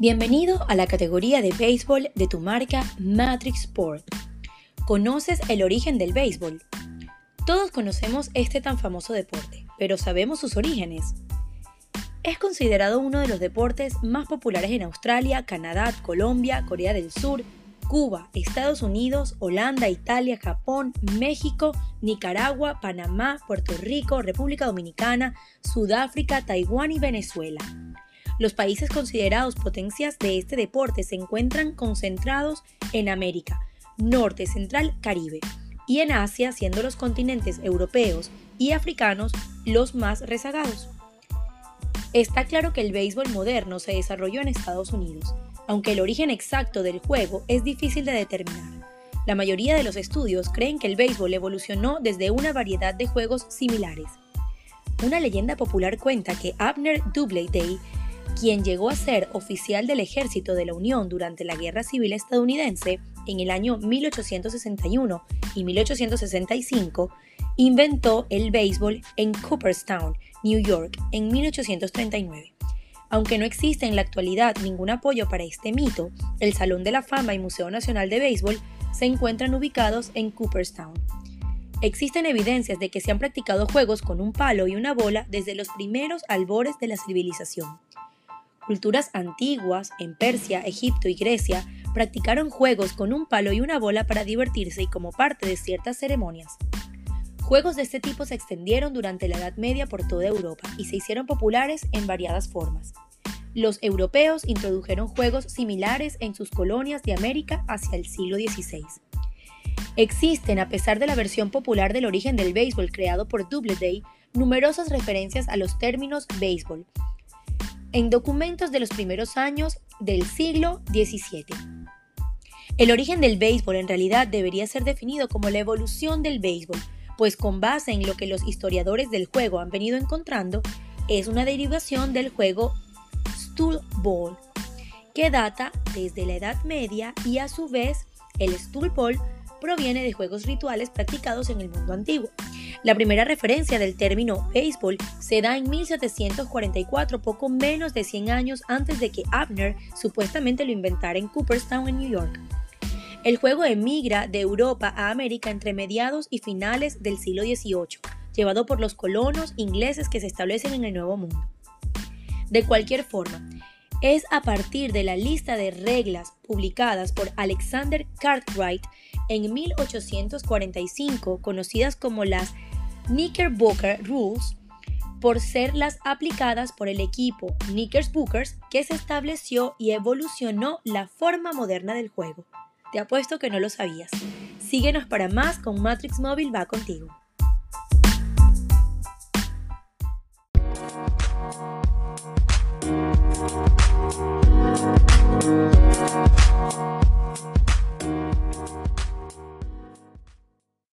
Bienvenido a la categoría de béisbol de tu marca Matrix Sport. ¿Conoces el origen del béisbol? Todos conocemos este tan famoso deporte, pero ¿sabemos sus orígenes? Es considerado uno de los deportes más populares en Australia, Canadá, Colombia, Corea del Sur, Cuba, Estados Unidos, Holanda, Italia, Japón, México, Nicaragua, Panamá, Puerto Rico, República Dominicana, Sudáfrica, Taiwán y Venezuela. Los países considerados potencias de este deporte se encuentran concentrados en América, Norte, Central, Caribe, y en Asia, siendo los continentes europeos y africanos los más rezagados. Está claro que el béisbol moderno se desarrolló en Estados Unidos, aunque el origen exacto del juego es difícil de determinar. La mayoría de los estudios creen que el béisbol evolucionó desde una variedad de juegos similares. Una leyenda popular cuenta que Abner Doubleday quien llegó a ser oficial del ejército de la Unión durante la Guerra Civil estadounidense en el año 1861 y 1865, inventó el béisbol en Cooperstown, New York, en 1839. Aunque no existe en la actualidad ningún apoyo para este mito, el Salón de la Fama y Museo Nacional de Béisbol se encuentran ubicados en Cooperstown. Existen evidencias de que se han practicado juegos con un palo y una bola desde los primeros albores de la civilización. Culturas antiguas, en Persia, Egipto y Grecia, practicaron juegos con un palo y una bola para divertirse y como parte de ciertas ceremonias. Juegos de este tipo se extendieron durante la Edad Media por toda Europa y se hicieron populares en variadas formas. Los europeos introdujeron juegos similares en sus colonias de América hacia el siglo XVI. Existen, a pesar de la versión popular del origen del béisbol creado por Doubleday, numerosas referencias a los términos béisbol, en documentos de los primeros años del siglo XVII. El origen del béisbol en realidad debería ser definido como la evolución del béisbol, pues con base en lo que los historiadores del juego han venido encontrando, es una derivación del juego Stool Ball, que data desde la Edad Media y a su vez el Stool Ball proviene de juegos rituales practicados en el mundo antiguo. La primera referencia del término béisbol se da en 1744, poco menos de 100 años antes de que Abner supuestamente lo inventara en Cooperstown, en New York. El juego emigra de Europa a América entre mediados y finales del siglo XVIII, llevado por los colonos ingleses que se establecen en el Nuevo Mundo. De cualquier forma, es a partir de la lista de reglas publicadas por Alexander Cartwright en 1845, conocidas como las Knickerbocker Rules, por ser las aplicadas por el equipo Knickerbockers que se estableció y evolucionó la forma moderna del juego. Te apuesto que no lo sabías. Síguenos para más con Matrix Móvil va contigo.